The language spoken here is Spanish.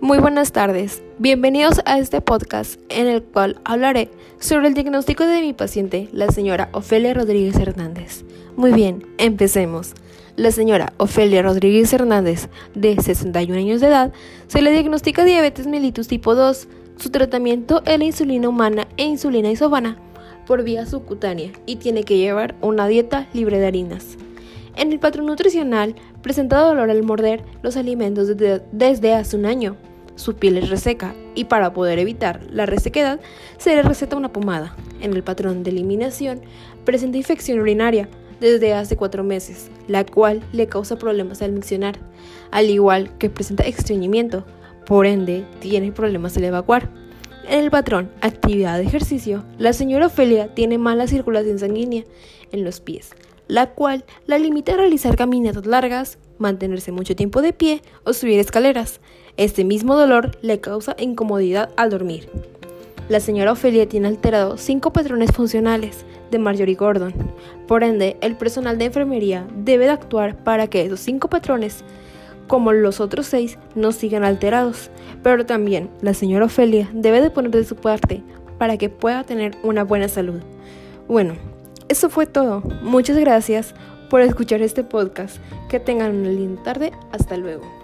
Muy buenas tardes, bienvenidos a este podcast en el cual hablaré sobre el diagnóstico de mi paciente, la señora Ofelia Rodríguez Hernández. Muy bien, empecemos. La señora Ofelia Rodríguez Hernández, de 61 años de edad, se le diagnostica diabetes mellitus tipo 2. Su tratamiento es la insulina humana e insulina isovana por vía subcutánea y tiene que llevar una dieta libre de harinas. En el patrón nutricional presenta dolor al morder los alimentos desde hace un año su piel es reseca y para poder evitar la resequedad se le receta una pomada. En el patrón de eliminación presenta infección urinaria desde hace cuatro meses, la cual le causa problemas al miccionar, al igual que presenta estreñimiento, por ende tiene problemas al evacuar. En el patrón actividad de ejercicio, la señora Ofelia tiene mala circulación sanguínea en los pies, la cual la limita a realizar caminatas largas, mantenerse mucho tiempo de pie o subir escaleras. Este mismo dolor le causa incomodidad al dormir. La señora Ofelia tiene alterado cinco patrones funcionales de Marjorie Gordon. Por ende, el personal de enfermería debe de actuar para que esos cinco patrones, como los otros seis, no sigan alterados. Pero también la señora Ofelia debe de poner de su parte para que pueda tener una buena salud. Bueno, eso fue todo. Muchas gracias por escuchar este podcast. Que tengan una linda tarde. Hasta luego.